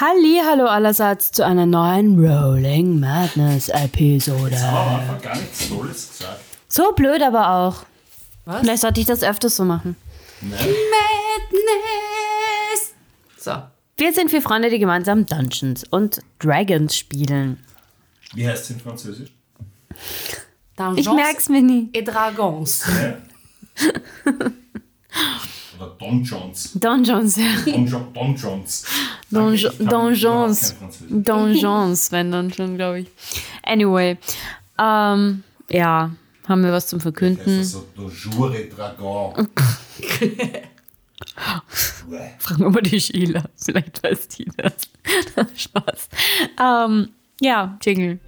Halli, hallo allerseits zu einer neuen Rolling Madness Episode. Aber einfach gar nichts Tolles gesagt. So blöd aber auch. Was? Vielleicht sollte ich das öfters so machen. Nein. Madness! So. Wir sind vier Freunde, die gemeinsam Dungeons und Dragons spielen. Wie heißt es in Französisch? Dungeons Ich merk's mir nie. et Dragons. Oder Don Johns. Dungeons, ja. Donjons. überhaupt kein Französisch. Donjons, wenn dann schon, glaube ich. Anyway. Ähm, ja, haben wir was zum Verkünden? Also so Donjour et Dragon. Fragen wir mal die Sheila. Vielleicht weiß die das. Spaß. Ähm, ja, Jingle.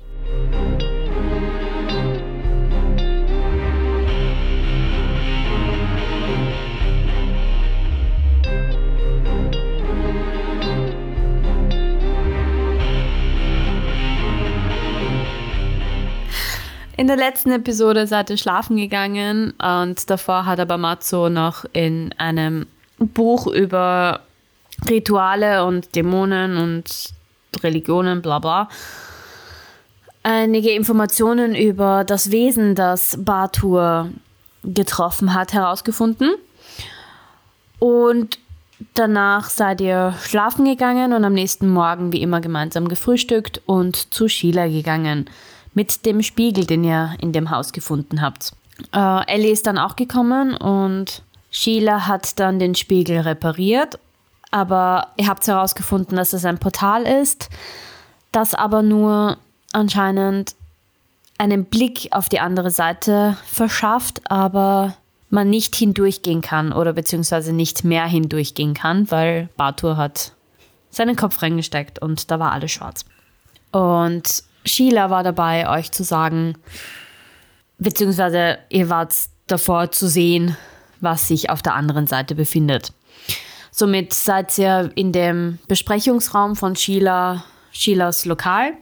In der letzten Episode seid ihr schlafen gegangen und davor hat aber Matzo noch in einem Buch über Rituale und Dämonen und Religionen, bla bla, einige Informationen über das Wesen, das Batur getroffen hat, herausgefunden. Und danach seid ihr schlafen gegangen und am nächsten Morgen wie immer gemeinsam gefrühstückt und zu Sheila gegangen mit dem Spiegel, den ihr in dem Haus gefunden habt. Äh, Ellie ist dann auch gekommen und Sheila hat dann den Spiegel repariert, aber ihr habt herausgefunden, dass es ein Portal ist, das aber nur anscheinend einen Blick auf die andere Seite verschafft, aber man nicht hindurchgehen kann oder beziehungsweise nicht mehr hindurchgehen kann, weil Batur hat seinen Kopf reingesteckt und da war alles schwarz. Und Sheila war dabei, euch zu sagen, beziehungsweise ihr wart davor zu sehen, was sich auf der anderen Seite befindet. Somit seid ihr in dem Besprechungsraum von Sheila, Sheilas Lokal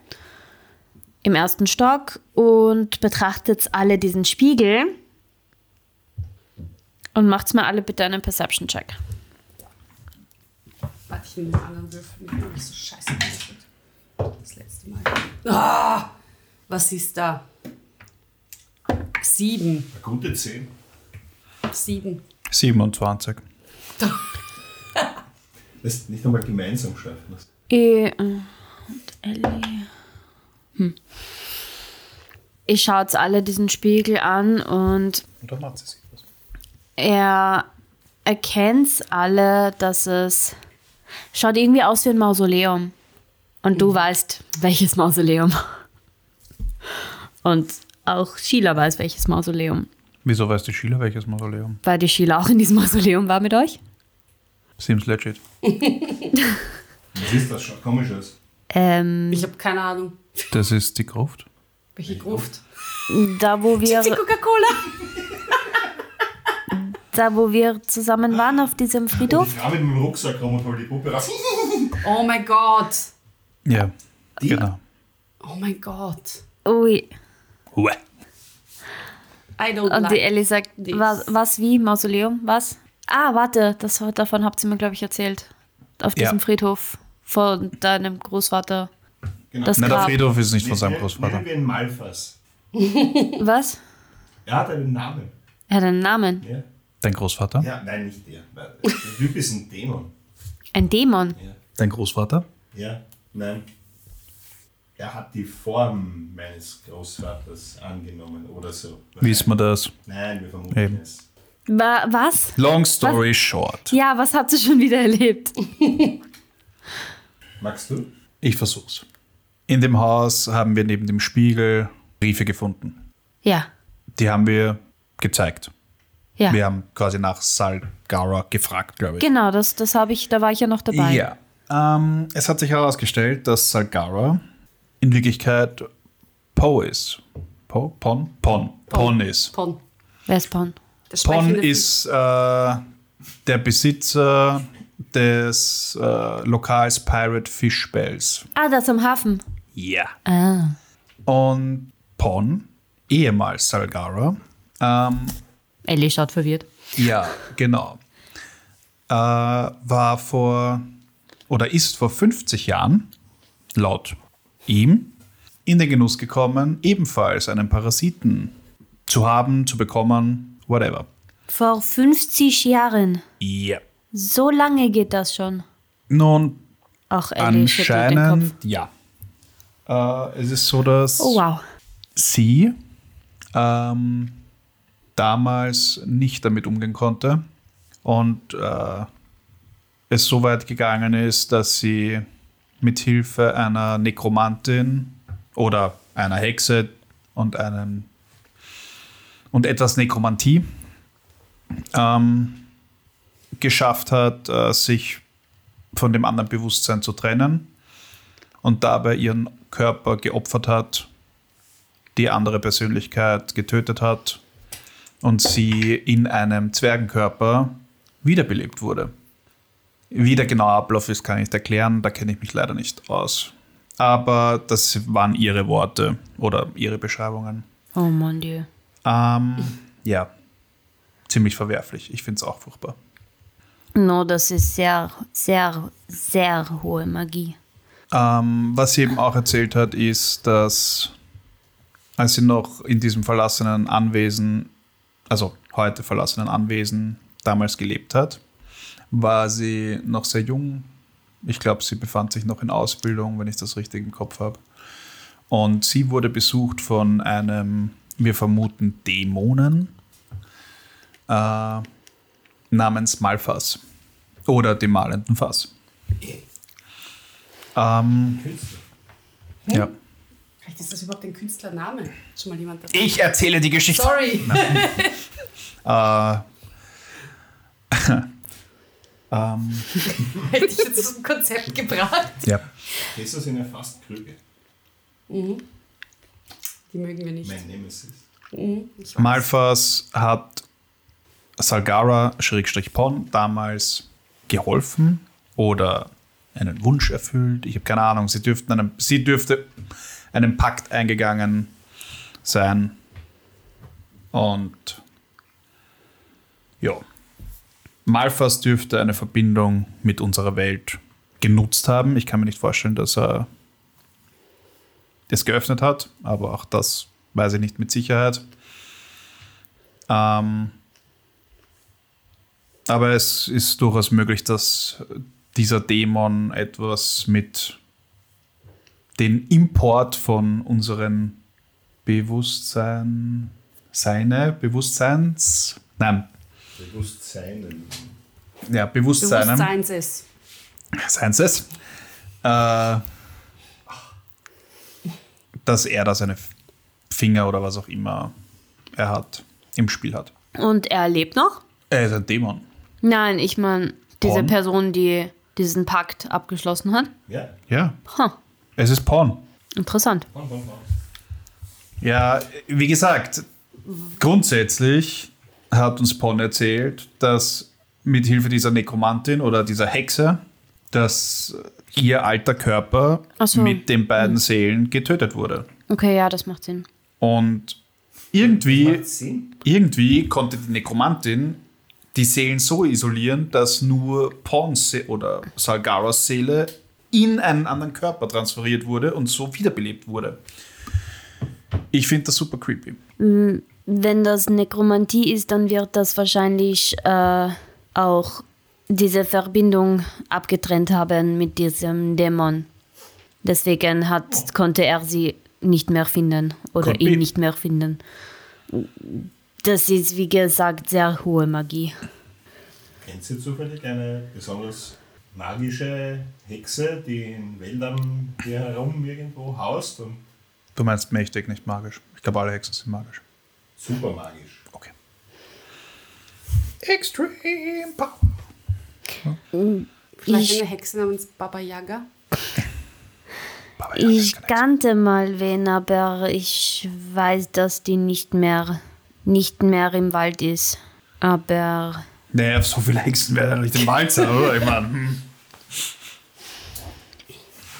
im ersten Stock und betrachtet alle diesen Spiegel und macht's mal alle bitte einen Perception-Check. Warte, ich nehme den anderen Würfel. Oh, so scheiße. Das letzte Mal. Ah, was ist da? Sieben. Eine gute 10. Sieben. 27. Das nicht einmal gemeinsam schaffen. Das Ich, äh, und Ellie. Hm. Ihr schaut alle diesen Spiegel an und Und dann macht sie sich was. er erkennt alle, dass es schaut irgendwie aus wie ein Mausoleum. Und du weißt, welches Mausoleum. Und auch Sheila weiß, welches Mausoleum. Wieso weiß die Schüler welches Mausoleum? Weil die Sheila auch in diesem Mausoleum war mit euch. Seems legit. Was ist das? Schaut komisch aus. Ähm, Ich habe keine Ahnung. Das ist die Gruft. Welche Gruft? da, wo wir, Die Coca-Cola. da, wo wir zusammen waren auf diesem Und Friedhof. ich fahre mit dem Rucksack rum und hol die Puppe raus. Oh mein Gott. Ja, Die? genau. Oh mein Gott. Ui. Hue. I don't Und die like Ellie sagt, this. was, was wie? Mausoleum? Was? Ah, warte, das, davon habt ihr mir, glaube ich, erzählt. Auf Ja. diesem Friedhof von deinem Großvater. Genau. Das Na, der Grab. Friedhof ist nicht von seinem wir- Großvater. Nennen wir ihn Malfas. Was? Er hat einen Namen. Er hat einen Namen. Ja. Dein Großvater? ja, nein, nicht der. Der Typ ist ein Dämon. Ein Dämon. Dein Großvater? Ja, nein. Er hat die Form meines Großvaters angenommen oder so. Wissen wir das? Nein, wir vermuten Eben. es. Wa was? Long story short. Ja, was habt ihr schon wieder erlebt? Magst du? Ich versuch's. In dem Haus haben wir neben dem Spiegel Briefe gefunden. Ja. Die haben wir gezeigt. Ja. Wir haben quasi nach Salgara gefragt, glaube ich. Genau, das, das habe ich, da war ich ja noch dabei. Ja. Ähm, es hat sich herausgestellt, dass Salgara in Wirklichkeit Po ist. Po? Pon? Pon. Pon ist. Pon. Wer ist Pon? Der Pon ist äh, der Besitzer des äh, Lokals Pirate Fish Bells. Ah, das am Hafen. Ja. Ah. Und Pon, ehemals Salgara, ähm, Ellie schaut verwirrt. ja, genau, äh, war vor oder ist vor 50 Jahren, laut ihm, in den Genuss gekommen, ebenfalls einen Parasiten zu haben, zu bekommen, whatever. Vor 50 Jahren. Ja. So lange geht das schon. Nun, Ach, Ellie anscheinend, ja. Äh, es ist so, dass Oh, wow. sie ähm, damals nicht damit umgehen konnte und äh, es so weit gegangen ist, dass sie mit Hilfe einer Nekromantin oder einer Hexe und einem und etwas Nekromantie ähm, geschafft hat, äh, sich von dem anderen Bewusstsein zu trennen und dabei ihren Körper geopfert hat, die andere Persönlichkeit getötet hat und sie in einem Zwergenkörper wiederbelebt wurde. Wie der genaue Ablauf ist, kann ich nicht erklären, da kenne ich mich leider nicht aus. Aber das waren ihre Worte oder ihre Beschreibungen. Oh mon Dieu. Ähm, ja, ziemlich verwerflich. Ich finde es auch furchtbar. No, das ist sehr, sehr, sehr hohe Magie. Ähm, was sie eben auch erzählt hat, ist, dass als sie noch in diesem verlassenen Anwesen, also heute verlassenen Anwesen, damals gelebt hat, war sie noch sehr jung. Ich glaube, sie befand sich noch in Ausbildung, wenn ich das richtig im Kopf habe. Und sie wurde besucht von einem, wir vermuten, Dämonen äh, namens Malfas oder dem malenden Fass. Ähm, Künstler. ja. Vielleicht ist das überhaupt ein Künstlername. Schon mal jemand das? Ich erzähle die Geschichte. Sorry. Äh, ähm, Hätte ich jetzt so ein Konzept gebracht. ja. Das sind ja fast Krüge. Die mögen wir nicht. Mein Nemesis. Mhm. Malfas hat Salgara Schrägstrich Pon damals geholfen oder einen Wunsch erfüllt. Ich habe keine Ahnung. Sie, dürften einem, sie dürfte einen Pakt eingegangen sein. Und ja, Malfas dürfte eine Verbindung mit unserer Welt genutzt haben. Ich kann mir nicht vorstellen, dass er das geöffnet hat, aber auch das weiß ich nicht mit Sicherheit. Ähm, aber es ist durchaus möglich, dass dieser Dämon etwas mit den Import von unseren Bewusstsein, seine Bewusstseins, nein, Bewusstsein. ja, Bewusstseinem, Bewusstseinses. Sciences, äh, dass er da seine Finger oder was auch immer er hat, im Spiel hat. Und er lebt noch? Er ist ein Dämon. Nein, ich meine, diese Porn? Person, die diesen Pakt abgeschlossen hat. Ja. Ja, Huh, es ist Porn. interessant. Bam, bam, bam. Ja, wie gesagt, grundsätzlich hat uns Pon erzählt, dass mit Hilfe dieser Nekromantin oder dieser Hexe, dass ihr alter Körper so. mit den beiden Seelen getötet wurde. Okay, ja, das macht Sinn. Und irgendwie, Sinn. irgendwie konnte die Nekromantin die Seelen so isolieren, dass nur Pons oder Salgaras Seele in einen anderen Körper transferiert wurde und so wiederbelebt wurde. Ich finde das super creepy. Wenn das Nekromantie ist, dann wird das wahrscheinlich äh, auch diese Verbindung abgetrennt haben mit diesem Dämon. Deswegen hat, konnte er sie nicht mehr finden oder Could ihn nicht mehr finden. Das ist, wie gesagt, sehr hohe Magie. Kennt ihr zufällig eine besonders magische Hexe, die in Wäldern hier herum irgendwo haust und Du meinst mächtig, nicht magisch. Ich glaube, alle Hexen sind magisch. Super magisch? Okay. Extreme Power. Vielleicht Ich- eine Hexe namens Baba Yaga. Baba Yaga ist Ich kannte mal wen, aber ich weiß, dass die nicht mehr, nicht mehr im Wald ist. Aber Naja, so viele Hexen werden ja nicht im Wald sein, oder? Ich meine, hm.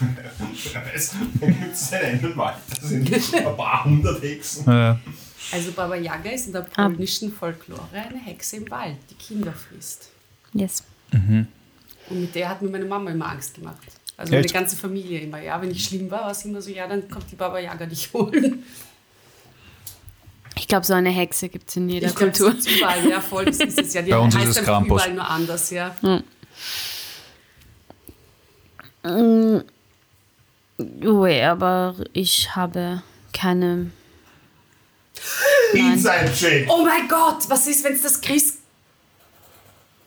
Es gibt es einen Wald, da sind ein paar hundert Hexen. äh, Also Baba Yaga ist in der polnischen Folklore eine Hexe im Wald, die Kinder frisst. yes. Und mit der hat mir meine Mama immer Angst gemacht. Also Echt? meine ganze Familie immer. Ja, wenn ich schlimm war, war es immer so, ja, dann kommt die Baba Yaga dich holen. Ich glaube, so eine Hexe gibt es in jeder Ich glaub, Kultur. gibt's überall, ja, voll. Das ist es ja. Die Bei uns ist heißt es einfach Krampus. überall nur anders, ja. Ui, aber ich habe keine. Inside Check. Oh mein Gott, was ist, wenn es das Christ...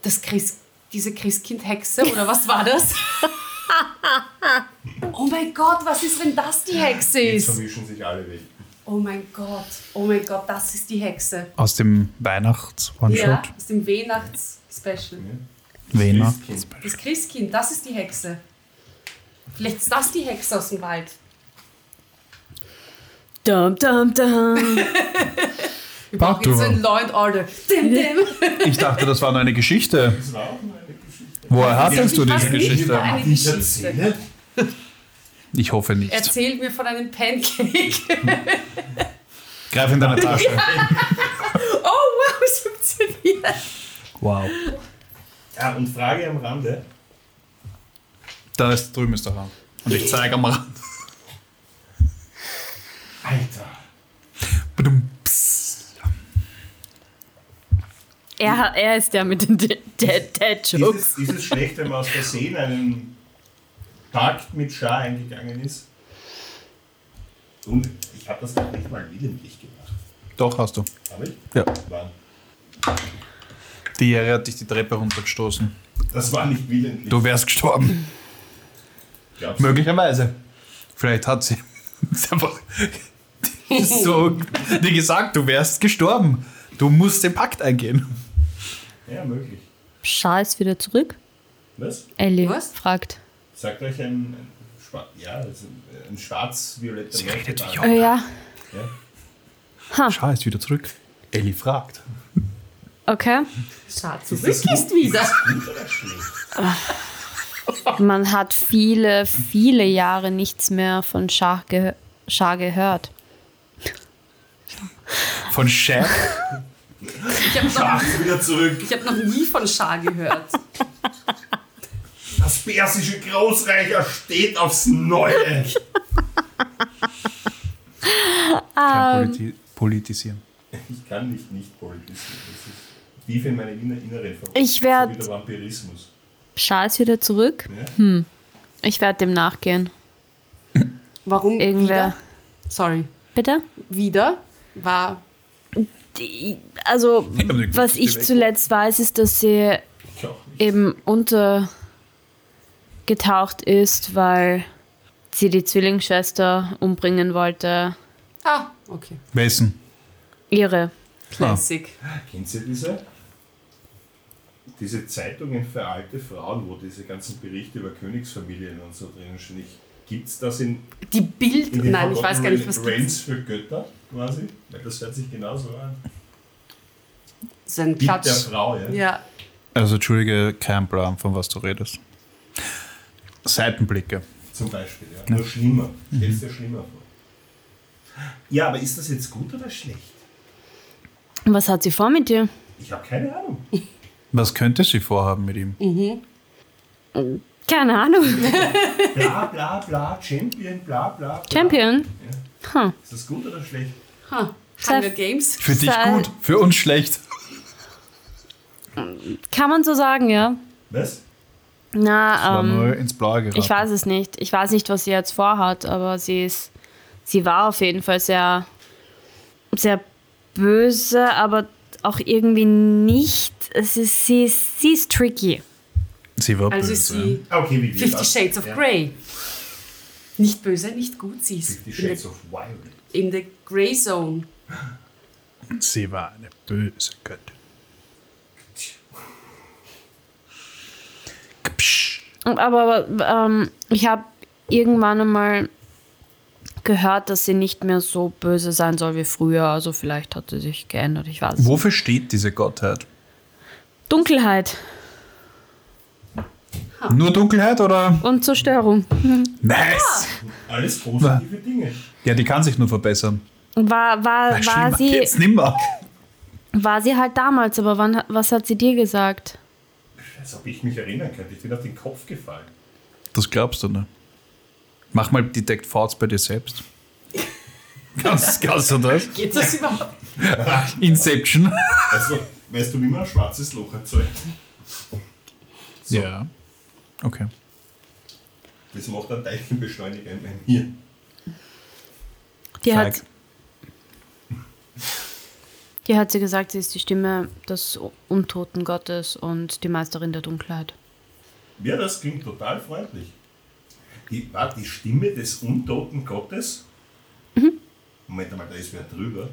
Das Christ... Diese Christkind-Hexe, oder was war das? oh mein Gott, was ist, wenn das die Hexe Jetzt ist? vermischen sich alle Welten. Oh mein Gott, oh mein Gott, das ist die Hexe. Aus dem Weihnachts-One-Shot. Ja, aus dem Weihnachts-Special. Christkind. Das Christkind, das ist die Hexe. Vielleicht ist das die Hexe aus dem Wald. Dum, dum, dum. Wir brauchen jetzt ein Law and Order. Dim, dim. Ich dachte, das war nur eine Geschichte. Das war auch nur eine Geschichte. Woher hattest du diese Geschichte? eine Ich Geschichte. erzähle. Ich hoffe nicht. Erzählt mir von einem Pancake. Greif in deine Tasche. Oh wow, es funktioniert. Wow. Ja, und Frage am Rande. Da ist drüben ist der Raum. Und ich zeige am Rand. Alter. Er, er ist der mit den Dead, dead Jokes. Ist es, ist es schlecht, wenn man aus Versehen einen Pakt mit Schar eingegangen ist? Und ich habe das doch nicht mal willentlich gemacht. Doch, hast du. Habe ich? Ja. Wann? Die Jere hat dich die Treppe runtergestoßen. Das war nicht willentlich. Du wärst gestorben. Glaubst du? Möglicherweise. Vielleicht hat sie ist einfach so dir gesagt, du wärst gestorben. Du musst den Pakt eingehen. Ja, möglich. Schar ist wieder zurück. Was? Ellie Was? fragt. Sagt euch ein, ein, Schwa ja, ein schwarz-violetter Sie redet wie Äh, ja, Ja. Schau ist wieder zurück. Ellie fragt. okay. Ist zurück ist wieder. Man hat viele, viele Jahre nichts mehr von Schar, ge Schar gehört. Von Shaq. Ich habe noch, Ach, wieder zurück. ich hab noch nie von Schar gehört. Das persische Großreich steht aufs Neue. Kein Politi politisieren. Ich kann nicht nicht politisieren. Das ist tief in meine inner innere Ver Ich werd- So Vampirismus. Schar ist wieder zurück. Ja? Ich werde dem nachgehen. Warum Irgendwer. wieder? Sorry. Bitte? Wieder war Die, also, was ich zuletzt weiß, ist, dass sie Ich eben untergetaucht ist, weil sie die Zwillingsschwester umbringen wollte. Ah, okay. Wessen? Ihre. Classic. Kennt ihr diese? Diese Zeitungen für alte Frauen, wo diese ganzen Berichte über Königsfamilien und so drinnen stehen. Gibt es das in, Die Bild. in Nein, ich weiß gar nicht, was. Realms für Götter quasi? Weil das hört sich genauso an. Das ist ein Bild der. Frau, ja. Ja. Also, entschuldige, kein Plan, von was du redest. Seitenblicke. Zum Beispiel, ja. Nur schlimmer. Mhm. Stellst dir schlimmer vor. Ja, aber ist das jetzt gut oder schlecht? Was hat sie vor mit dir? Ich habe keine Ahnung. Was könnte sie vorhaben mit ihm? Keine Ahnung. Bla bla bla, Champion, bla bla. bla. Champion? Ja. Huh. Ist das gut oder schlecht? Huh. Hunger Games. Für dich gut, für uns schlecht. Kann man so sagen, ja. Was? Na, War ähm, nur ins Blaue geraten. ich weiß es nicht. Ich weiß nicht, was sie jetzt vorhat, aber sie ist, sie war auf jeden Fall sehr, sehr böse, aber auch irgendwie nicht. Es ist, sie, ist, sie ist tricky. Sie war Also böse. ist sie Okay, wie Fifty? Shades of Ja. Grey. Nicht böse, nicht gut. Sie ist Fifty in Shades der, of Violet. in der Grey Zone. Sie war eine böse Göttin. Kpsch. Aber ähm, ich habe irgendwann einmal gehört, dass sie nicht mehr so böse sein soll wie früher. Also vielleicht hat sie sich geändert. Ich weiß. nicht. Wofür steht diese Gottheit? Dunkelheit Nur Dunkelheit oder? und Zerstörung. Nice! Alles positive Dinge. Ja, die kann sich nur verbessern. War, war, Na, war, sie, geht's nimmer. war sie halt damals, aber wann, was hat sie dir gesagt? Als ob ich mich erinnern könnte. Ich bin auf den Kopf gefallen. Das glaubst du, ne? Mach mal Detect Thoughts bei dir selbst. Kannst, kannst du das? Geht das überhaupt? Inception. Also, weißt du, wie man ein schwarzes Loch erzeugt? So. Ja. Okay. Das macht ein Teilchenbeschleuniger in meinem Hirn. Die Feig. hat, die hat sie gesagt, sie ist die Stimme des untoten Gottes und die Meisterin der Dunkelheit. Ja, das klingt total freundlich. Die, war die Stimme des untoten Gottes? Moment einmal, da ist wer drüber.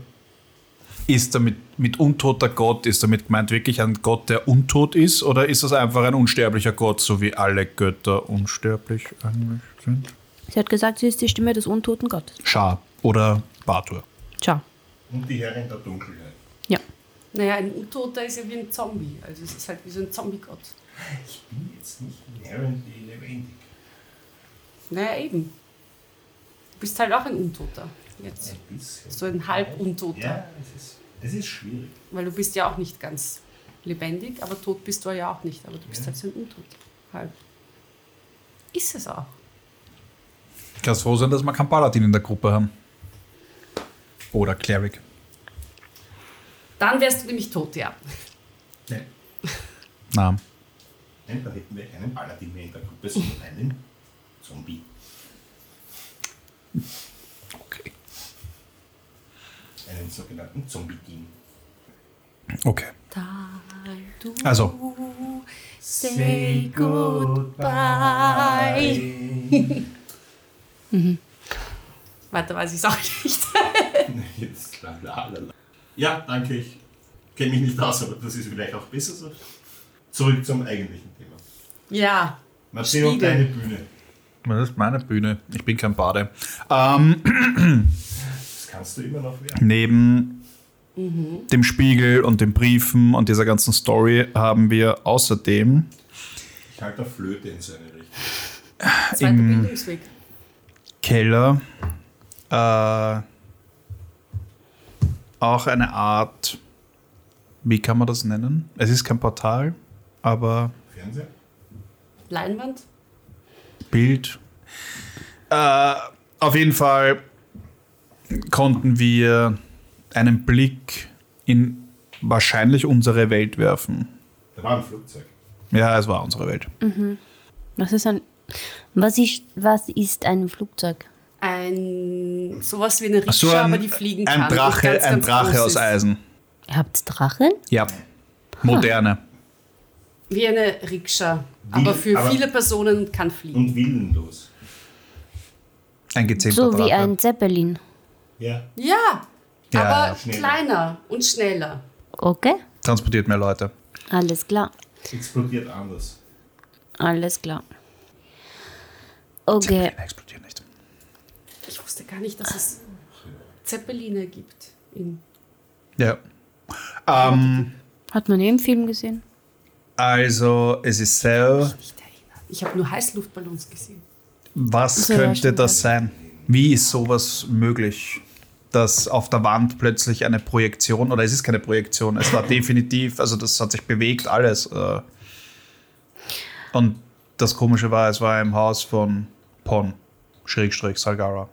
Ist damit mit untoter Gott, ist damit gemeint wirklich ein Gott, der untot ist? Oder ist das einfach ein unsterblicher Gott, so wie alle Götter unsterblich eigentlich sind? Sie hat gesagt, sie ist die Stimme des untoten Gottes. Schar oder Batur. Ciao. Und die Herrin der Dunkelheit. Ja. Naja, ein Untoter ist ja wie ein Zombie. Also es ist halt wie so ein Zombie-Gott. Ich bin jetzt nicht inherently lebendig. Naja, eben. Du bist halt auch ein Untoter. Jetzt. Ein bisschen. So ein Halbuntoter. Ja, es ist, es ist schwierig. Weil du bist ja auch nicht ganz lebendig, aber tot bist du ja auch nicht. Aber du bist halt so ein Untoter. Halb. Ist es auch. Kannst froh sein, dass wir keinen Paladin in der Gruppe haben. Oder Cleric. Dann wärst du nämlich tot, ja. Nein. Na, Nein, da hätten wir keinen Paladin mehr in der Gruppe, sondern einen Zombie. okay. Einen sogenannten Zombie-Team. Okay. Time to Also. say goodbye. Weiter weiß ich es auch nicht. Jetzt. Ja, danke, ich kenne mich nicht aus, aber das ist vielleicht auch besser so. Zurück zum eigentlichen Thema. Ja, Matteo, deine Bühne. Das ist meine Bühne. Ich bin kein Bade. Ähm, kannst du immer noch werden. neben dem Spiegel und den Briefen und dieser ganzen Story haben wir außerdem Ich halte Flöte in seine Richtung. zweiter Im- Bildungsweg. Keller äh, auch eine Art, wie kann man das nennen? Es ist kein Portal, aber Fernseher? Leinwand? Bild. Äh, auf jeden Fall konnten wir einen Blick in wahrscheinlich unsere Welt werfen. Da war ein Flugzeug. Ja, es war unsere Welt. Was ist ein. Was ist, was ist ein Flugzeug? Ein, sowas wie eine Rikscha, So ein, aber die fliegen kann. ein und Drache, ganz, ein ganz Drache aus ist. Eisen. Ihr habt Drachen? Ja. Moderne. Wie eine Rikscha, aber für aber- viele Personen kann fliegen. Und willenlos. Ein gezähmter So wie Drache. ein Zeppelin. Ja. Ja, Ja, aber ja, schneller. kleiner und schneller. Okay? Transportiert mehr Leute. Alles klar. Explodiert anders. Alles klar. Okay. Zeppelin explodieren nicht. Ich wusste gar nicht, dass es Zeppeline gibt. In Ja. Ähm, Hat man eh im Film gesehen? also, es ist so, nicht erinnern. Ich habe nur Heißluftballons gesehen. was So, könnte das sein? Wie ist sowas möglich? Dass auf der Wand plötzlich eine Projektion, oder es ist keine Projektion, es war definitiv, also das hat sich bewegt, alles. äh. Und das Komische war, es war im Haus von Pon, Schrägstrich Salgara.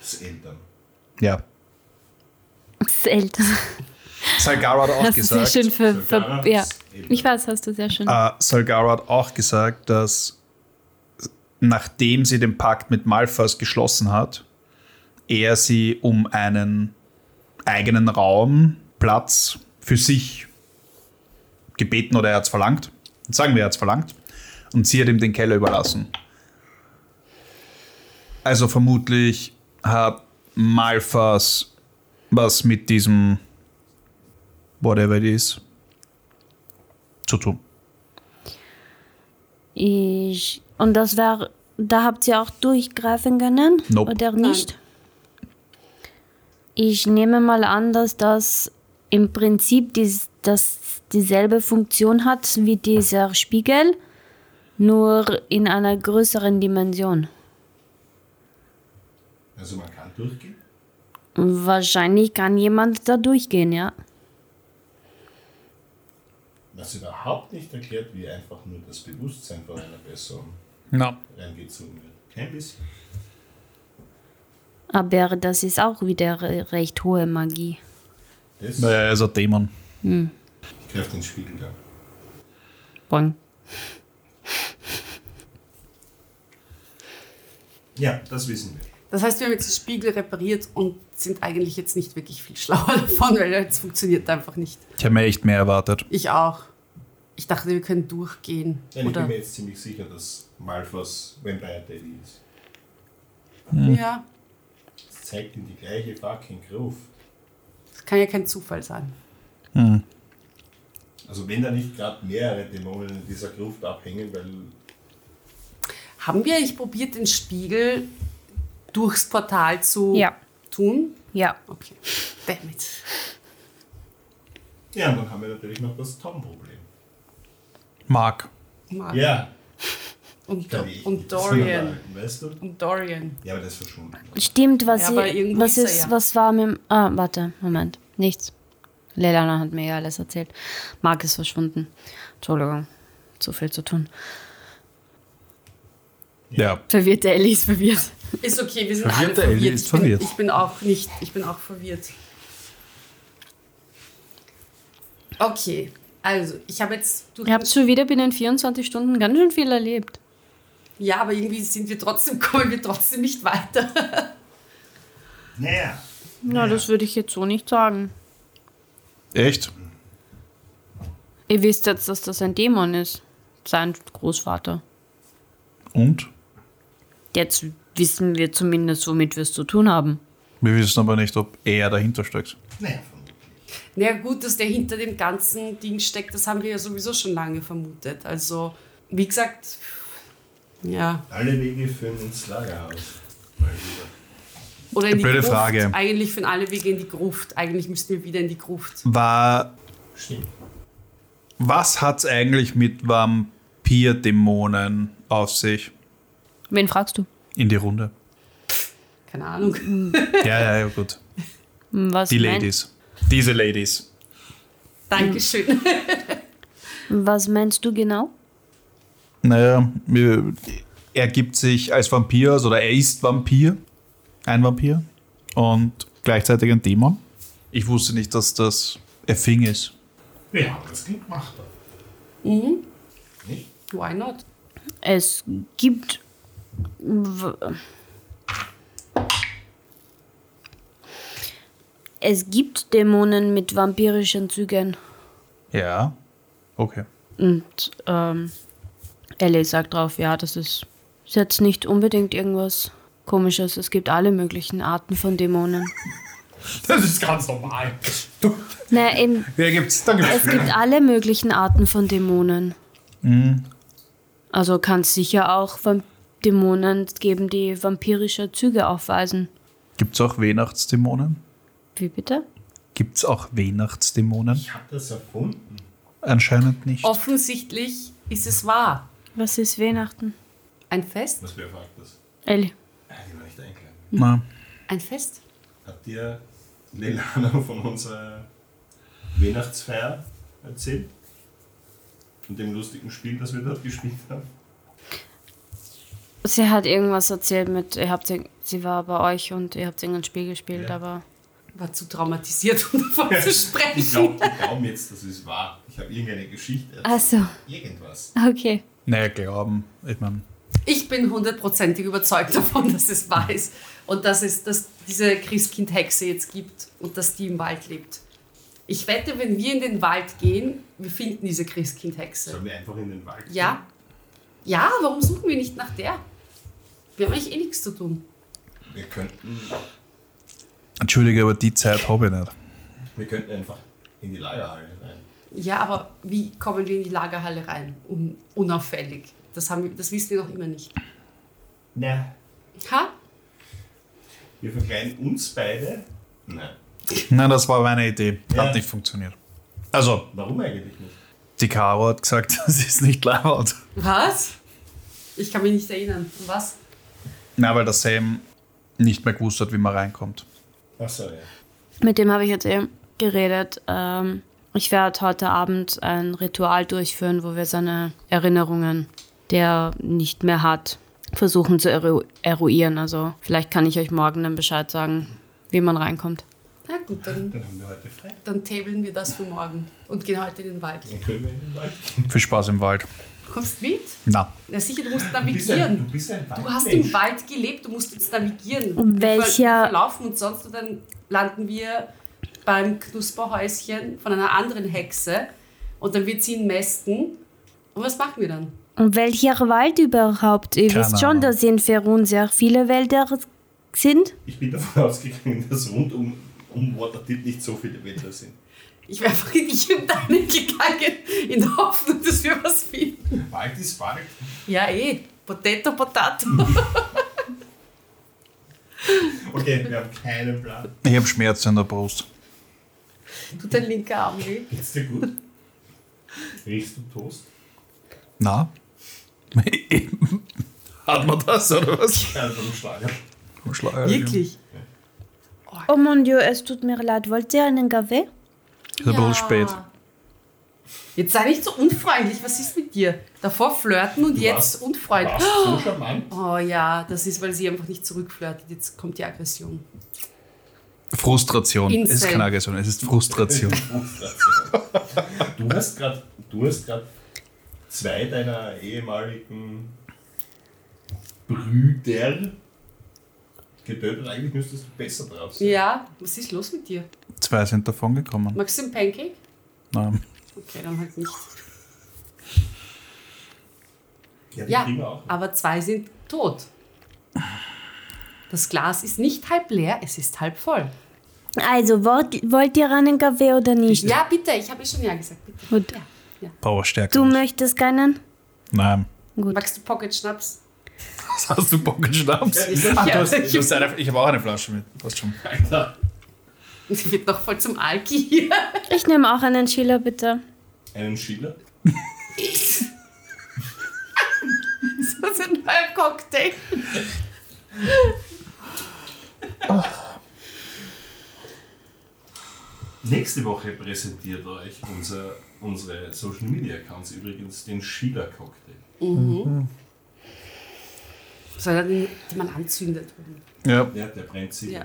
Das Eltern. Ja. Selten. Salgara hat auch Hast du sehr gesagt, schön Salgara ver, ja. Eltern. Ich weiß, hast du sehr schön. Äh, Salgara hat auch gesagt, dass nachdem sie den Pakt mit Malphas geschlossen hat, er sie um einen eigenen Raum, Platz für sich gebeten oder er hat es verlangt. Sagen wir, er hat es verlangt. Und sie hat ihm den Keller überlassen. Also vermutlich hat Malphas was mit diesem whatever it is zu tun. Ich, und das war, da habt ihr auch durchgreifen können? Nope. Oder nicht? Ich nehme mal an, dass das im Prinzip dies, das dieselbe Funktion hat wie dieser Spiegel, nur in einer größeren Dimension. Also man kann durchgehen. Wahrscheinlich kann jemand da durchgehen, ja. was überhaupt nicht erklärt, wie einfach nur das Bewusstsein von einer Person Na, reingezogen wird. Kein bisschen. Aber das ist auch wieder re- recht hohe Magie. Das naja, er ist ein Dämon. greift den Spiegel an. Boing. Ja, das wissen wir. Das heißt, wir haben jetzt den Spiegel repariert und sind eigentlich jetzt nicht wirklich viel schlauer davon, weil jetzt funktioniert einfach nicht. Ich habe mir echt mehr erwartet. Ich auch. Ich dachte, wir können durchgehen. Nein, ich bin mir jetzt ziemlich sicher, dass Malfas Vampire Daddy ist. Ja, Das zeigt ihm die gleiche fucking Gruft. das kann ja kein Zufall sein. Hm. Also wenn da nicht gerade mehrere Dämonen in dieser Gruft abhängen, weil Haben wir eigentlich probiert, den Spiegel durchs Portal zu Ja. tun? Ja. Okay. Damn it. ja, und dann haben wir natürlich noch das Tom-Problem. Mark. Mark. Ja, Und, ich und Dorian. Weißt du? Und Dorian. Ja, aber das ist verschwunden. Stimmt, was, Ja, irgendwie was ist ist, ja. was war mit dem, ah, warte, Moment, nichts. Lelana hat mir ja alles erzählt. Mark ist verschwunden. Entschuldigung, zu viel zu tun. Ja. Verwirrte Ellie ist verwirrt. Ist okay, wir sind Verwirrte alle Ellie verwirrt. ist Ich bin, verwirrt. ich bin auch nicht, ich bin auch verwirrt. Okay, also ich habe jetzt durch Ihr habt schon wieder binnen 24 Stunden ganz schön viel erlebt. Ja, aber irgendwie sind wir trotzdem kommen wir trotzdem nicht weiter. Naja. Na, das würde ich jetzt so nicht sagen. Echt? Ihr wisst jetzt, dass das ein Dämon ist. Sein Großvater. Und? Jetzt wissen wir zumindest, womit wir es zu tun haben. Wir wissen aber nicht, ob er dahinter steckt. Naja, vermutlich. Na gut, dass der hinter dem ganzen Ding steckt, das haben wir ja sowieso schon lange vermutet. Also, wie gesagt, ja. Alle Wege führen ins Lagerhaus. Mal wieder. Oder in die Blöde Gruft. Frage. Eigentlich führen alle Wege in die Gruft. Eigentlich müssten wir wieder in die Gruft. War. Stimmt. Was hat's eigentlich mit Vampir-Dämonen auf sich? Wen fragst du? In die Runde. Keine Ahnung. Ja, ja, ja, gut. Hm, Was Die mein- Ladies. Diese Ladies. Dankeschön. Was meinst du genau? Naja, er gibt sich als Vampir, also oder er ist Vampir, ein Vampir und gleichzeitig ein Dämon. Ich wusste nicht, dass das a thing ist. Ja, das klingt machbar. Mhm. Nicht? Why not? Es gibt. Es gibt Dämonen mit vampirischen Zügen. Ja. Okay. Und ähm, Ellie sagt drauf, ja, das ist, ist jetzt nicht unbedingt irgendwas Komisches. Es gibt alle möglichen Arten von Dämonen. Das ist ganz normal. Naja, eben, Ja, gibt's, da gibt's es gibt alle möglichen Arten von Dämonen. Also kann es sicher auch Vamp Dämonen geben, die vampirische Züge aufweisen. Gibt's auch Weihnachtsdämonen? Wie bitte? Gibt's auch Weihnachtsdämonen? Ich habe das erfunden. Anscheinend nicht. Offensichtlich ist es wahr. Was ist Weihnachten? Ein Fest? Was wer fragt das? Ellie. Ah, die war nicht eingeladen. Na, Ein Fest? Habt ihr Lelana von unserer Weihnachtsfeier erzählt? Von dem lustigen Spiel, das wir dort gespielt haben? Sie hat irgendwas erzählt mit, ihr habt, sie sie war bei euch und ihr habt irgendein Spiel gespielt, Ja. aber War zu traumatisiert, um davon zu Ich sprechen. glaube die glauben jetzt, dass es wahr. Ich habe irgendeine Geschichte erzählt. Ach so. Irgendwas. okay. naja, glauben. Ich meine, Ich bin hundertprozentig überzeugt davon, dass es wahr ist. Und dass es dass diese Christkind-Hexe jetzt gibt und dass die im Wald lebt. Ich wette, wenn wir in den Wald gehen, wir finden diese Christkind-Hexe. Sollen wir einfach in den Wald gehen? Ja? Ja, warum suchen wir nicht nach der? Wir haben eigentlich eh nichts zu tun. Wir könnten, entschuldige, aber die Zeit habe ich nicht. wir könnten einfach in die Lagerhalle rein. Ja, aber wie kommen wir in die Lagerhalle rein? Un unauffällig. Das, haben wir, das wissen wir noch immer nicht. Na. Ha? Wir verkleiden uns beide. Nein. Nein, das war meine Idee. Hat Ja. nicht funktioniert. Also, Warum eigentlich nicht? die Caro hat gesagt, sie ist nicht laut. Was? Ich kann mich nicht erinnern. Was? Na, weil der Sam nicht mehr gewusst hat, wie man reinkommt. Achso, ja. Mit dem habe ich jetzt eben geredet. Ähm, Ich werde heute Abend ein Ritual durchführen, wo wir seine Erinnerungen, die er nicht mehr hat, versuchen zu eru eruieren. Also vielleicht kann ich euch morgen dann Bescheid sagen, wie man reinkommt. Na gut, dann, Dann haben wir heute frei. dann tablen wir das für morgen und gehen heute in den Wald. Dann können wir in den Wald. Viel Spaß im Wald. Kommst mit? Na, Na sicher, du musst Du bist ein, du navigieren. bist ein Du hast im Wald gelebt, du musst jetzt navigieren. Und Wir ver- welcher- wir verlaufen uns sonst und dann landen wir beim Knusperhäuschen von einer anderen Hexe und dann wird sie ihn mästen. Und was machen wir dann? Und welcher Wald überhaupt? Ihr Keine wisst schon, dass in Ferun sehr viele Wälder sind. Ich bin davon ausgegangen, dass rund um, um Waterdeep nicht so viele Wälder sind. Ich wäre einfach in dich und deinen gegangen, in der Hoffnung, dass wir was finden. Wald ist Wald. Ja, eh. Potato, Potato. Okay, wir haben keinen Plan. ich habe Schmerzen in der Brust. Tut dein linker Arm weh. Geht's dir gut? Riechst du Toast? Na? Hat man das oder was? Ja, beim Schlager. Schleier, Wirklich. Oh mon Dieu, es tut mir leid. Wollt ihr einen Kaffee? Ist ein bisschen spät. Jetzt sei nicht so unfreundlich. Was ist mit dir? Davor flirten und Du jetzt warst- unfreundlich. Warst so charmant? Oh ja, das ist, weil sie einfach nicht zurückflirtet. Jetzt kommt die Aggression. Frustration. Es ist Insane. keine Aggression, es ist Frustration. Du hast gerade du hast grad zwei deiner ehemaligen Brüder getötet. Eigentlich müsstest du besser drauf sein. Ja, was ist los mit dir? Zwei sind davon gekommen. Magst du einen Pancake? Nein. Okay, dann halt nicht. Ja, die Ja, kriegen wir auch. aber zwei sind tot. Das Glas ist nicht halb leer, es ist halb voll. Also, wollt, wollt ihr einen Kaffee oder nicht? Ja, bitte, ich habe eh schon ja gesagt. Bitte. Gut. Ja. Powerstärke. Du möchtest keinen? Nein. Gut. Magst du Pocket Schnaps? Was hast du Pocket-Schnaps? Ja, Ach, Ja, du hast, ich- du hast eine, ich habe auch eine Flasche mit. Passt schon. Alter, Sie wird noch voll zum Alki hier. Ich nehme auch einen Schiller, bitte. einen Schiller. so ist ein neuer Cocktail. Nächste Woche präsentiert euch unser, unsere Social Media Accounts übrigens den Schiller Cocktail. Soll er den, den man anzündet? Ja. Ja, der brennt sich. Ja.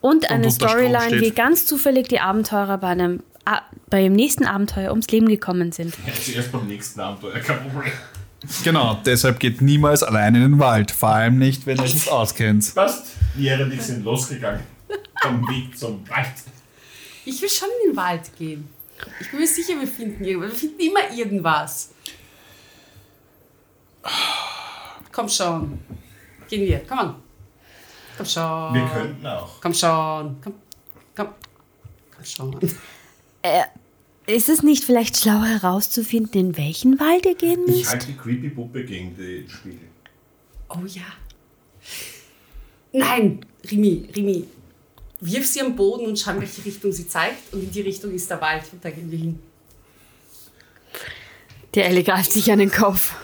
Und eine Strom Storyline, wie ganz zufällig die Abenteurer bei einem A bei dem nächsten Abenteuer ums Leben gekommen sind. Ja, zuerst beim nächsten Abenteuer, kein Problem. Genau, deshalb geht niemals allein in den Wald. Vor allem nicht, wenn ihr nicht auskennt. Passt. Jere und ich sind losgegangen. Am Weg zum Wald. Ich will schon in den Wald gehen. Ich bin mir sicher, wir finden irgendwas. Wir finden immer irgendwas. Komm schon. Gehen wir. Komm on. Komm schon. Wir könnten auch. Komm schon. Komm. Komm. Komm schon. Ist es nicht vielleicht schlauer herauszufinden, in welchen Wald ihr gehen Ich müsst? halte die Creepy Puppe gegen den Spiegel. Oh ja. Nein, Rimi, Rimi. Wirf sie am Boden und schau, in welche Richtung sie zeigt. Und in die Richtung ist der Wald. Und da gehen wir hin. Der Ellie greift sich an den Kopf.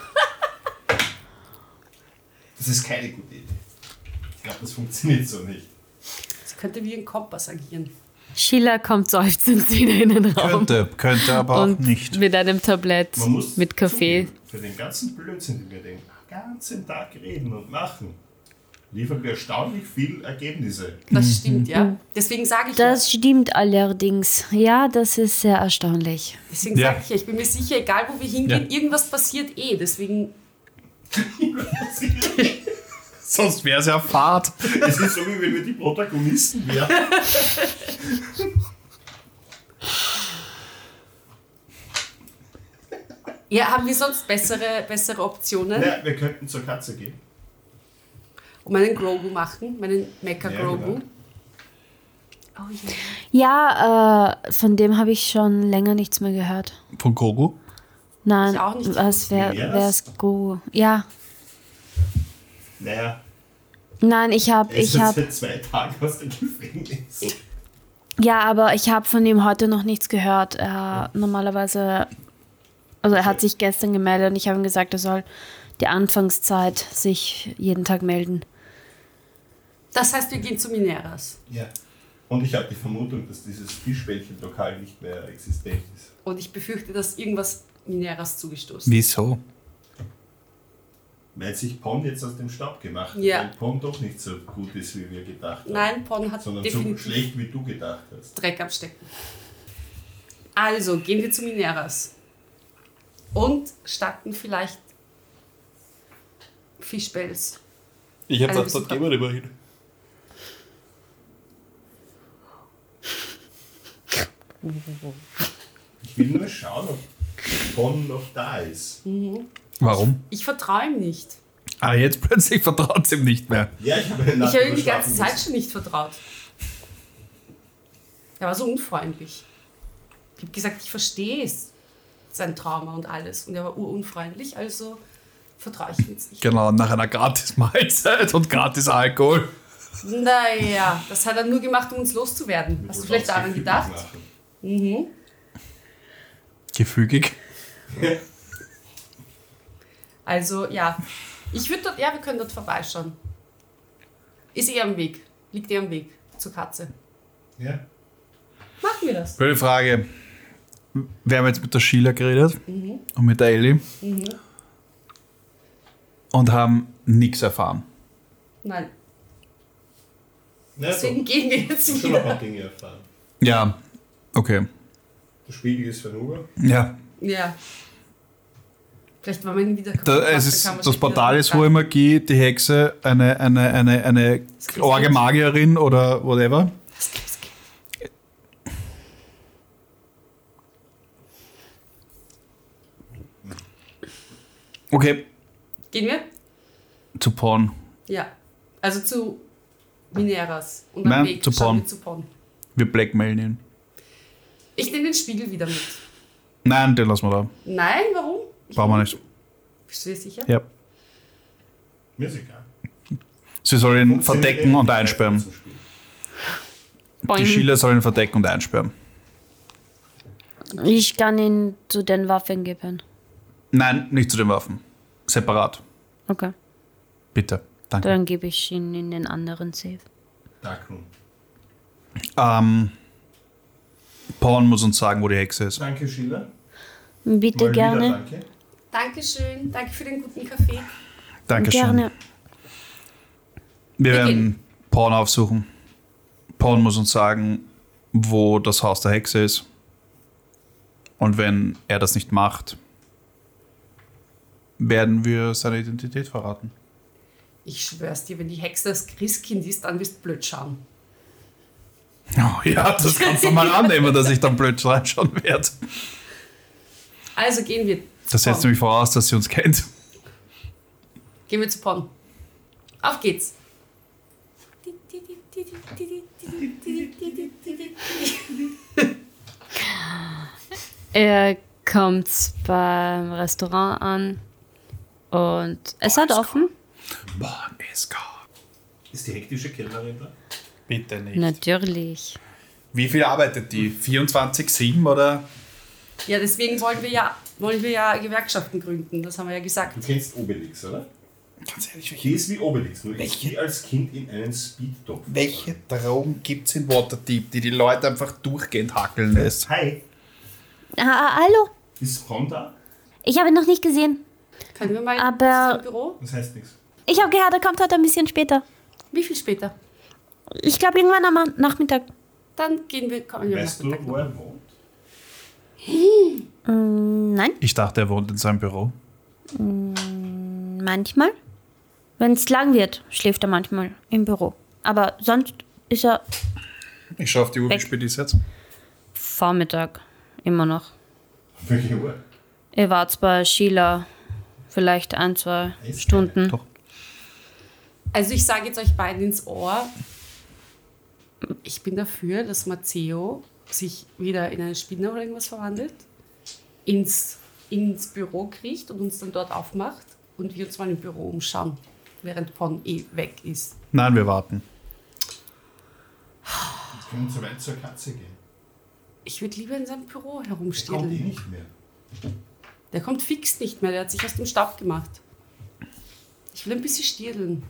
Das ist keine gute Idee. Ich glaube, das funktioniert so nicht. Sie könnte wie ein Kompass agieren. Sheila kommt seufzend wieder in den Raum. Könnte, könnte aber auch und nicht. mit einem Tablett Man muss mit Kaffee. zugeben, Für den ganzen Blödsinn, den wir den ganzen Tag reden und machen, liefern wir erstaunlich viel Ergebnisse. Das stimmt, ja. Deswegen sage ich ja. Das stimmt allerdings. Ja, das ist sehr erstaunlich. Deswegen Ja. sage ich ja, ich bin mir sicher, egal wo wir hingehen, irgendwas passiert eh. Deswegen, Sonst wäre es ja Fahrt. Es ist so, wie wenn wir die Protagonisten wären. ja, haben wir sonst bessere, bessere Optionen, Ja, wir könnten zur Katze gehen. um einen Grogu machen, meinen Mecha Ja, Grogu. genau. Oh ja. Ja, äh, von dem habe ich schon länger nichts mehr gehört. Von Grogu? Nein, auch nicht. was wäre wär's Go? Ja, Naja, nein, ich habe, ich jetzt habe, seit zwei Tagen aus dem Gefängnis. ja, aber ich habe von ihm heute noch nichts gehört. Er normalerweise, also er hat sich gestern gemeldet und ich habe ihm gesagt, er soll die Anfangszeit sich jeden Tag melden. Das heißt, wir gehen zu Mineras. Ja. Und ich habe die Vermutung, dass dieses Fischbällchen-Lokal nicht mehr existent ist. Und ich befürchte, dass irgendwas Mineras zugestoßen Wieso? Weil sich Pon jetzt aus dem Staub gemacht hat. Ja. Weil Pon doch nicht so gut ist, wie wir gedacht haben. Nein, Pon hat Sondern so schlecht, wie du gedacht hast. Dreck am Stecken. Also, gehen wir zu Mineras. Und statten vielleicht Fischbells. Ich habe gedacht, dort gehen wir mehr hin. Ich will nur schauen, ob Pon noch da ist. Warum? Ich vertraue ihm nicht. Ah, jetzt plötzlich vertraut ihm nicht mehr. Ja, ich habe Ich habe ihm die ganze Zeit müssen. schon nicht vertraut. Er war so unfreundlich. Ich habe gesagt, ich verstehe es, sein Trauma und alles. Und er war urunfreundlich, also vertraue ich ihm jetzt nicht. Genau, nach einer gratis Mahlzeit und gratis Alkohol. Naja, das hat er nur gemacht, um uns loszuwerden. Hast du vielleicht daran gedacht? machen. Gefügig. Also ja, ich würde dort, ja, wir können dort vorbeischauen. Ist eh am Weg, liegt eh am Weg zur Katze. Ja. Machen wir das. Blöde Frage. Wir haben jetzt mit der Sheila geredet und mit der Ellie und haben nichts erfahren. Nein, Na, deswegen so. gehen wir jetzt Ich habe schon ein paar wieder. Dinge erfahren. Ja, okay. Der Spiegel ist vorüber. Ja, Ja. Vielleicht war man wieder kaputt. da, es ist, das Portal ist dran- hohe Magie, die Hexe, eine, eine, eine, eine. Orgemagierin oder whatever. Das Christkind. Okay, Gehen wir? zu Porn. Ja. Also zu Mineras. Und am Nein, Weg zu Porn. wir zu Porn. Wir blackmailen ihn. Ich nehme den Spiegel wieder mit. Nein, den lassen wir da. Nein, warum? Ich Brauchen wir nicht. Bist du dir sicher? Ja. Mir ist egal. Sie soll ihn verdecken und einsperren. Die. Sheila soll ihn verdecken und einsperren. Ich kann ihn zu den Waffen geben. Nein, nicht zu den Waffen. Separat. Okay. Bitte. Danke. Dann gebe ich ihn in den anderen Safe. Darkroom. Ähm, Porn muss uns sagen, wo die Hexe ist. Danke, Sheila. Bitte Mal gerne. Wieder, danke. Dankeschön. Danke für den guten Kaffee. Dankeschön. Gerne. Wir Wir werden Porn aufsuchen. Porn muss uns sagen, wo das Haus der Hexe ist. Und wenn er das nicht macht, werden wir seine Identität verraten. Ich schwör's dir, wenn die Hexe das Christkind ist, dann wirst du blöd schauen. Oh ja, das kannst du mal annehmen, dass ich dann blöd reinschauen werde. Also gehen wir. Das setzt nämlich voraus, dass sie uns kennt. Gehen wir zu Porn. Auf geht's. Er kommt beim Restaurant an und es hat offen. Ist God. Ist die hektische Kellnerin da? Bitte nicht. Natürlich. Wie viel arbeitet die? 24-7 oder? Ja, deswegen wollen wir ja, wollen wir ja Gewerkschaften gründen. Das haben wir ja gesagt. Du kennst Obelix, oder? Ganz ehrlich, Die ist wie Obelix, nur ist Welche? die als Kind in einen Speedtop. welche Drogen gibt es in Waterdeep, die die Leute einfach durchgehend hackeln lässt? Hi, Ah, hallo. ist Pon da? Ich habe ihn noch nicht gesehen. Können wir mal Aber- zum Büro? Das heißt nichts. Ich habe gehört, er kommt heute ein bisschen später. Wie viel später? Ich glaube irgendwann am Nachmittag. Dann gehen wir, kommen wir Weißt du, Nachmittag wo er wohnt? Nein, Ich dachte, er wohnt in seinem Büro. manchmal. Wenn es lang wird, schläft er manchmal im Büro. Aber sonst ist er Ich schaue auf die Uhr, wie Weg. spät ist jetzt? Vormittag immer noch. Welche Uhr? Er war bei Sheila vielleicht ein, zwei Ist Stunden. Doch. Also ich sage jetzt euch beiden ins Ohr, ich bin dafür, dass Matteo sich wieder in eine Spinne oder irgendwas verwandelt, ins, ins Büro kriecht und uns dann dort aufmacht und wir uns mal im Büro umschauen, während Pon eh weg ist. Nein, wir warten. Wir können zu weit zur Katze gehen. Ich würde lieber in seinem Büro Der kommt eh nicht mehr. Der kommt fix nicht mehr, der hat sich aus dem Staub gemacht. Ich will ein bisschen stierdeln.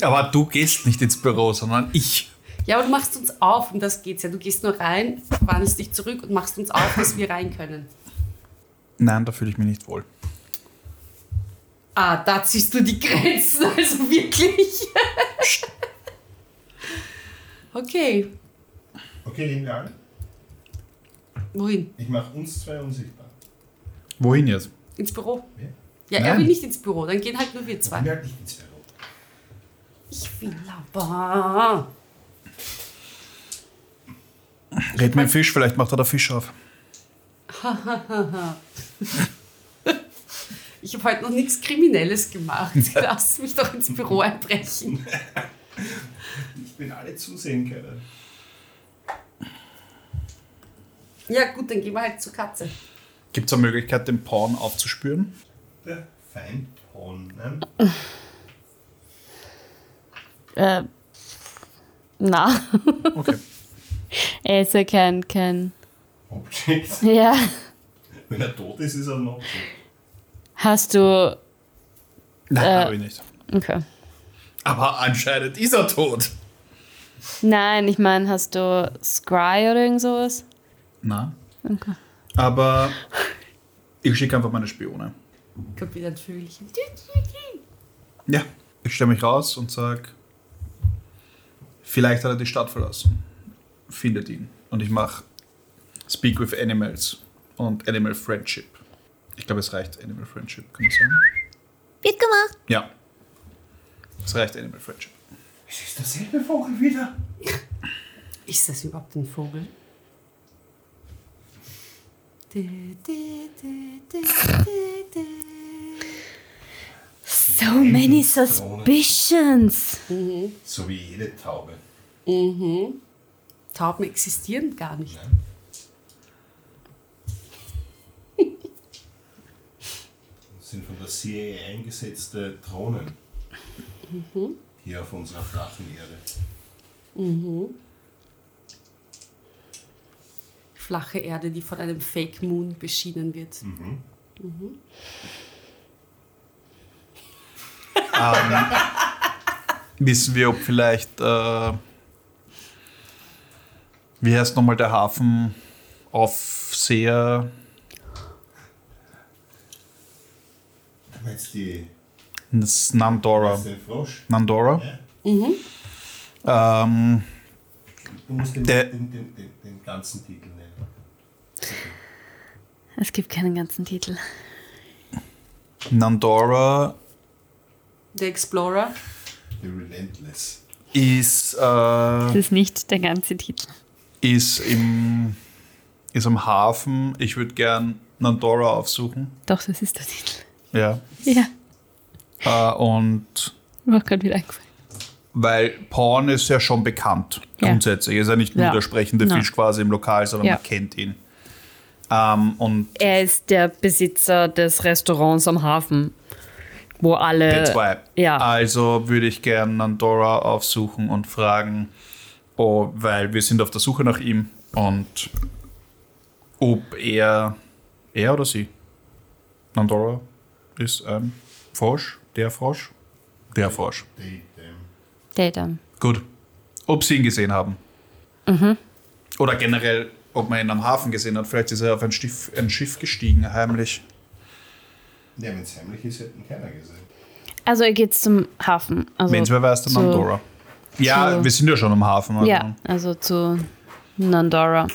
Aber du gehst nicht ins Büro, sondern ich. Ja, aber du machst uns auf, um das geht's ja. Du gehst nur rein, verwandelst dich zurück und machst uns auf, dass wir rein können. Nein, da fühle ich mich nicht wohl. Ah, da ziehst du die Grenzen, also wirklich. okay, Okay, nehmen wir an. wohin? Ich mache uns zwei unsichtbar. Wohin jetzt? Ins Büro? Ja. Ja, er will nicht ins Büro, dann gehen halt nur wir zwei. wir halt nicht ins Büro. Ich will aber. Red mit dem Fisch, vielleicht macht er der Fisch auf. Ich habe heute noch nichts Kriminelles gemacht. Lass mich doch ins Büro einbrechen. Ich bin alle zusehen können. Ja, gut, dann gehen wir halt zur Katze. Gibt es eine Möglichkeit, den Porn aufzuspüren? Der Feinporn. Ne? Äh, na, Okay. er ist ja kein, kein. Object. Ja. Wenn er tot ist, ist er ein Object. Hast du. Nein, Äh. habe ich nicht. Okay. Aber anscheinend ist er tot. Nein, ich meine, hast du Scry oder irgend sowas? Na. Okay. Aber ich schicke einfach meine Spione. Kommt wieder ein Vögelchen. Ja. Ich stelle mich raus und sage, vielleicht hat er die Stadt verlassen. Findet ihn. Und ich mache Speak with Animals und Animal Friendship. Ich glaube, es reicht Animal Friendship, kann man sagen? Wird gemacht. Ja. Es reicht Animal Friendship. Es ist derselbe Vogel wieder. Ist das überhaupt ein Vogel? So many suspicions. So wie jede Taube. Tauben existieren gar nicht. Das sind von der CIA eingesetzte Drohnen. Hier auf unserer flachen Erde. Flache Erde, die von einem Fake Moon beschienen wird. Wissen wir, ob vielleicht, äh, wie heißt nochmal der Hafen Aufseher? Du meinst die, Das ist Nandora. Nandora? Ja. Ähm, Du musst den, Der- den, den, den, den ganzen Titel nennen. Es gibt keinen ganzen Titel. Nandora Der Explorer. The Relentless. ist, Das äh, ist nicht der ganze Titel. Ist, im, ist am Hafen. Ich würde gern Nandora aufsuchen. Doch, das ist der Titel. Ja. Ja, Äh, und mir gerade wieder eingefallen. weil Porn ist ja schon bekannt, Ja. grundsätzlich. Er ist ja nicht nur Ja. der sprechende Ja. Fisch quasi im Lokal, sondern Ja. man kennt ihn. Ähm, und Er ist der Besitzer des Restaurants am Hafen, wo alle. der zwei. Ja. Also würde ich gern Nandora aufsuchen und fragen, weil wir sind auf der Suche nach ihm und ob er, er oder sie, Nandora ist ein Frosch, der Frosch, der Frosch. Datum. Gut. Ob sie ihn gesehen haben. Mhm. Oder generell, ob man ihn am Hafen gesehen hat. Vielleicht ist er auf ein Schiff, ein Schiff gestiegen, heimlich. Ja, wenn es heimlich ist, hätten keiner gesehen. Also er geht zum Hafen. Also Wenn es wer weiß, dann Nandora. Ja, zu- wir sind ja schon am Hafen. Also. Ja, also zu Nandora.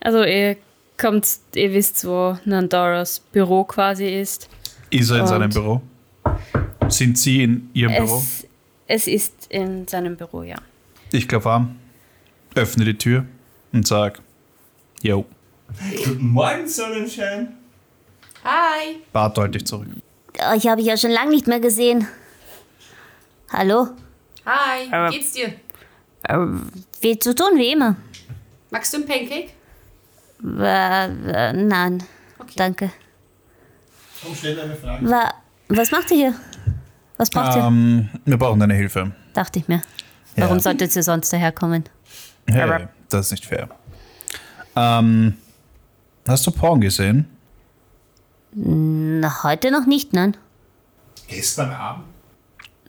Also ihr kommt, ihr wisst, wo Nandoras Büro quasi ist. Ist er in seinem Büro? Sind Sie in Ihrem Büro? Es, es ist in seinem Büro, ja. Ich klopfe an, öffne die Tür und sag, yo, Guten Morgen, Sonnenschein. Hi! Bart deutlich zurück. Euch habe ich ja schon lange nicht mehr gesehen. Hallo? Hi! Aber- Wie geht's dir? Viel zu tun, wie immer. Magst du ein Pancake? Äh, äh, nein, Okay. danke. Komm, stell eine Frage. Wa was macht ihr hier? Was braucht ihr? Ähm, wir brauchen deine Hilfe. Dachte ich mir. Warum Ja. solltet ihr sonst daherkommen? Hey, Aber- das ist nicht fair. Ähm, hast du Porn gesehen? Na, heute noch nicht, nein. Gestern Abend?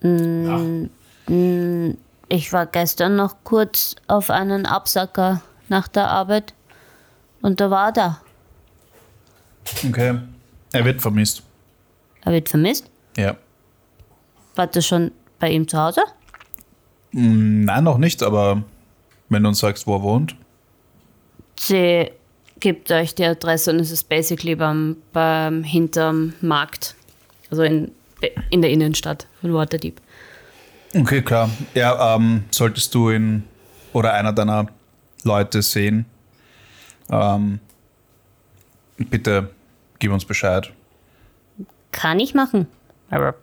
Nacht? Ich war gestern noch kurz auf einen Absacker nach der Arbeit und da war er da. Okay. Er wird vermisst. Er wird vermisst. Ja. Warst du schon bei ihm zu Hause? Nein, noch nicht, aber wenn du uns sagst, wo er wohnt. Sie gibt euch die Adresse und es ist basically beim, beim hinterm Markt. Also in, in der Innenstadt von Waterdeep. Okay, klar. Ja, ähm, solltest du ihn oder einer deiner Leute sehen, ähm, bitte gib uns Bescheid. Kann ich machen. Aber,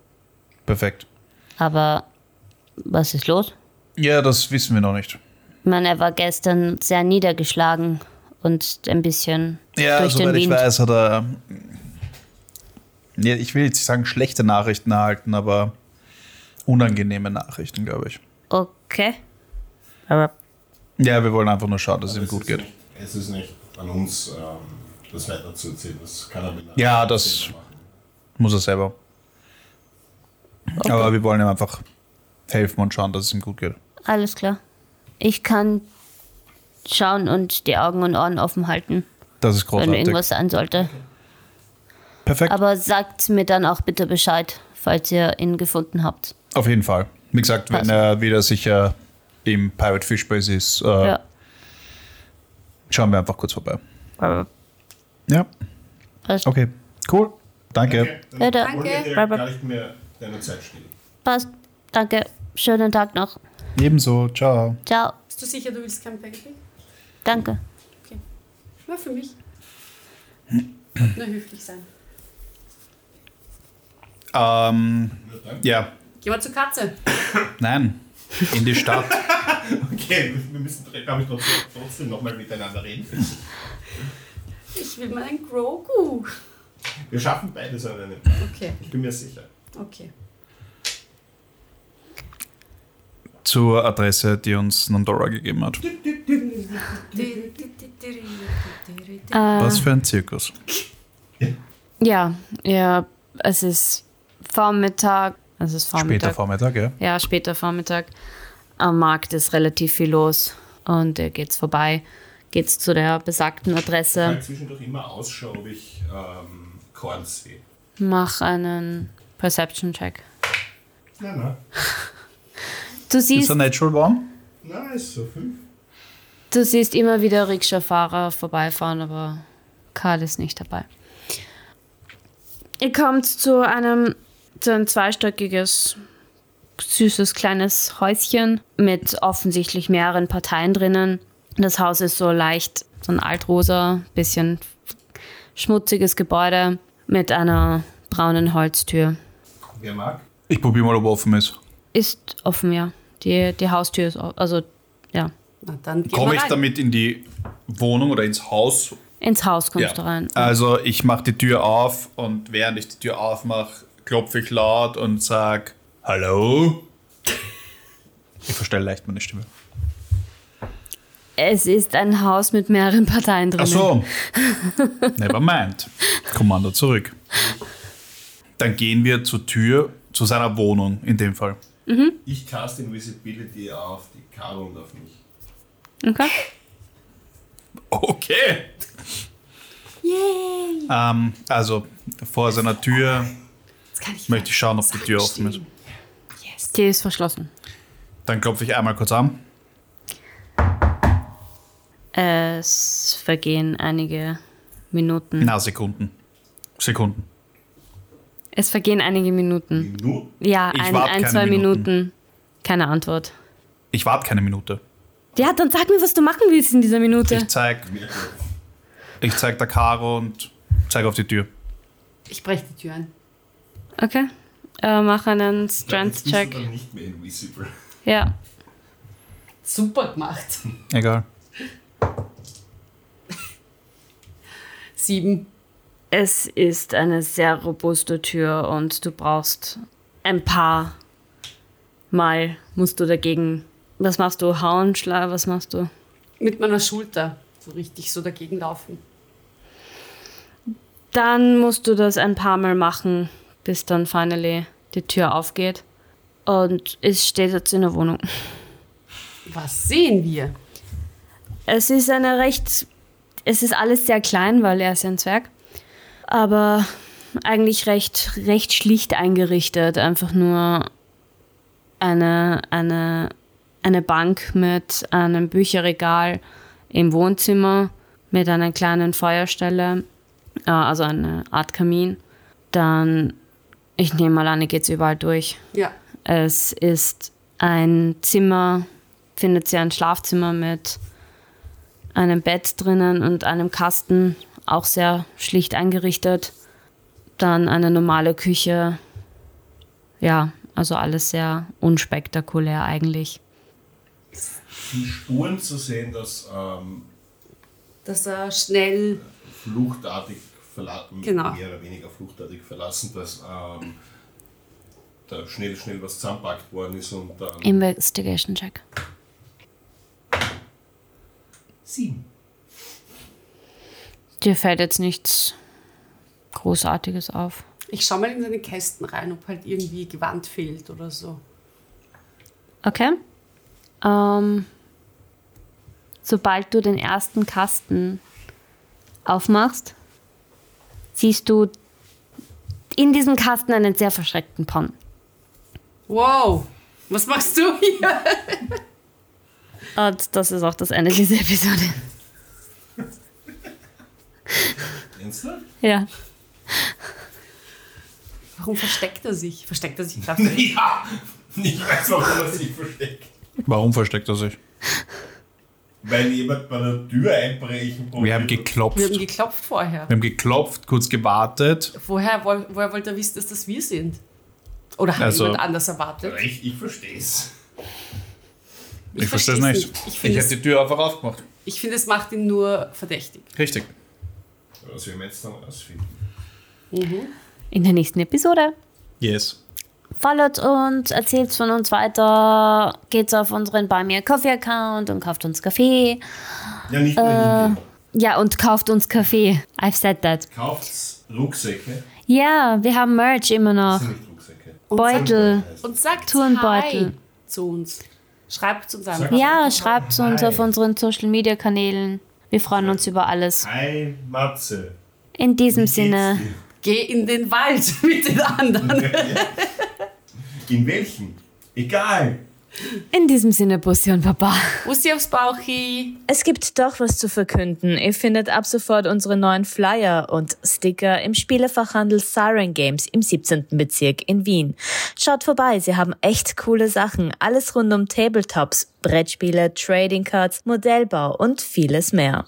Perfekt. aber was ist los? Ja, das wissen wir noch nicht. Ich meine, er war gestern sehr niedergeschlagen und ein bisschen Ja, durch den soweit ich Wind. weiß, hat er. Ja, ich will jetzt nicht sagen schlechte Nachrichten erhalten, aber unangenehme Nachrichten, glaube ich. Okay. Aber Ja, wir wollen einfach nur schauen, dass es ihm gut geht. Nicht, es ist nicht an uns, ähm, das weiter zu erzählen. Das kann er mit Ja, das-. Muss er selber. Aber wir wollen ihm einfach helfen und schauen, dass es ihm gut geht. alles klar. Ich kann schauen und die Augen und Ohren offen halten, Das ist wenn großartig. irgendwas sein sollte. Perfekt. Aber sagt mir dann auch bitte Bescheid, falls ihr ihn gefunden habt. Auf jeden Fall. Wie gesagt, wenn Passt. er wieder sicher im Pirate Fish Base ist, äh, Ja. schauen wir einfach kurz vorbei. Aber Ja, passt. okay. Cool. Danke. Okay, dann Danke. gar nicht mehr deine Zeit stehlen. Passt. Danke. Schönen Tag noch. Ebenso. Ciao. Ciao. Bist du sicher, du willst kein Packaging? Danke. Ja, für mich. Nur höflich sein. Ähm, Ja, Gehen wir zur Katze. nein. In die Stadt. Okay, wir müssen, glaube ich, trotzdem, trotzdem nochmal miteinander reden. Ich will meinen Grogu. Wir schaffen beides an einem Tag. Okay, Ich bin mir sicher. okay. Zur Adresse, die uns Nandora gegeben hat. Was für ein Zirkus. Ja, ja, es ist Vormittag. Es ist Später Vormittag. Vormittag, ja. Ja, später Vormittag. Am Markt ist relativ viel los und er geht's vorbei. Geht's zu der besagten Ich Adresse. halte zwischendurch immer Ausschau, ob ich ähm, Korn sehe. Mach einen Perception-Check. Nein, nein. Du Ist siehst, er Natural One? Nein, ist so fünf. du siehst immer wieder Rikscha-Fahrer vorbeifahren, aber Karl ist nicht dabei. Ihr kommt zu einem, zu ein zweistöckiges, süßes kleines Häuschen mit offensichtlich mehreren Parteien drinnen. Das Haus ist so leicht, so ein altrosa, bisschen schmutziges Gebäude mit einer braunen Holztür. Wer mag? Ich probiere mal, ob er offen ist. Ist offen, ja. Die, die Haustür ist offen. Also, ja. Na dann gehen Komme ich rein. damit in die Wohnung oder ins Haus? Ins Haus kommst du rein. Also ich mache die Tür auf und während ich die Tür aufmache, klopfe ich laut und sag Hallo. Ich verstelle leicht meine Stimme. Es ist ein Haus mit mehreren Parteien drin. Ach so. Never mind. Kommando zurück. Dann gehen wir zur Tür, zu seiner Wohnung in dem Fall. Ich cast Invisibility auf die Karo und auf mich. Okay. Okay. Yay. Ähm, also vor seiner Tür Jetzt kann ich möchte ich schauen, ob die Tür offen ist. Yes. Die ist verschlossen. Dann klopfe ich einmal kurz an. Es vergehen einige Minuten. Na, Sekunden. Sekunden. Es vergehen einige Minuten. Minuten? Ja, Ich ein, ein zwei Minuten. Minuten. Keine Antwort. Ich warte keine Minute. Ja, dann sag mir, was du machen willst in dieser Minute. Ich zeig, ich zeig der Caro und zeige auf die Tür. Ich breche die Tür ein. Okay. Äh, mach einen Strength-Check. nicht mehr invisible. Ja. Super gemacht. Egal. Sieben. Es ist eine sehr robuste Tür und du brauchst ein paar Mal musst du dagegen. Was machst du? Hauen, Schlag, was machst du? Mit meiner Schulter so richtig so dagegen laufen. Dann musst du das ein paar Mal machen, bis dann finally die Tür aufgeht. Und es steht jetzt in der Wohnung. Was sehen wir? Es ist eine recht. Es ist alles sehr klein, weil er ist ja ein Zwerg. Aber eigentlich recht, recht schlicht eingerichtet. Einfach nur eine, eine, eine Bank mit einem Bücherregal im Wohnzimmer mit einer kleinen Feuerstelle, äh, also eine Art Kamin. Dann, ich nehme mal an, ihr geht überall durch. Ja. Es ist ein Zimmer, findet sie ein Schlafzimmer mit einem Bett drinnen und einem Kasten, auch sehr schlicht eingerichtet. Dann eine normale Küche. Ja, also alles sehr unspektakulär eigentlich. Die Spuren zu sehen, dass ähm, Dass er schnell. fluchtartig Genau. mehr oder weniger fluchtartig verlassen, dass ähm, da schnell, schnell was zusammenpackt worden ist und dann. Investigation Check. Sieben. Dir fällt jetzt nichts Großartiges auf. Ich schau mal in seine Kästen rein, ob halt irgendwie Gewand fehlt oder so. Okay. Ähm, sobald du den ersten Kasten aufmachst, siehst du in diesem Kasten einen sehr verschreckten Pon. Wow! Was machst du hier? Und das ist auch das Ende dieser Episode. Ernsthaft? Ja. Warum versteckt er sich? Versteckt er sich tatsächlich? Ja! Ich weiß, warum er sich versteckt. Warum versteckt er sich? Weil jemand bei der Tür einbrechen Wir haben geklopft. Wir haben geklopft vorher. Wir haben geklopft, kurz gewartet. Woher, wo, woher wollte er wissen, dass das wir sind? Oder hat Also- jemand anders erwartet? Ich, ich verstehe es. Ich, verstehe es nicht. Ich Ich, es- die Tür einfach aufgemacht. Ich finde, es macht ihn nur verdächtig. Richtig. Was wir jetzt dann rausfinden. In der nächsten Episode. Yes. Followt uns, erzählt von uns weiter, geht's auf unseren Buy Me a Coffee Account und kauft uns Kaffee. Ja, nicht nur äh, Ja, und kauft uns Kaffee. I've said that. Kauft Rucksäcke. Ja, wir haben Merch immer noch. Das sind nicht Rucksäcke. Beutel. Und sagt Turnbeutel. Hi zu uns. Schreibt uns einfach. Ja, schreibt zu uns Hi. auf unseren Social Media Kanälen. Wir freuen uns über alles. Hi, Matze. In diesem Sinne? Geh in den Wald mit den anderen. In welchen? Egal. in diesem Sinne, Bussi und Baba. Bussi aufs Bauchi. Es gibt doch was zu verkünden. Ihr findet ab sofort unsere neuen Flyer und Sticker im Spielefachhandel Siren Games im 17. Bezirk in Wien. Schaut vorbei, sie haben echt coole Sachen. Alles rund um Tabletops, Brettspiele, Trading Cards, Modellbau und vieles mehr.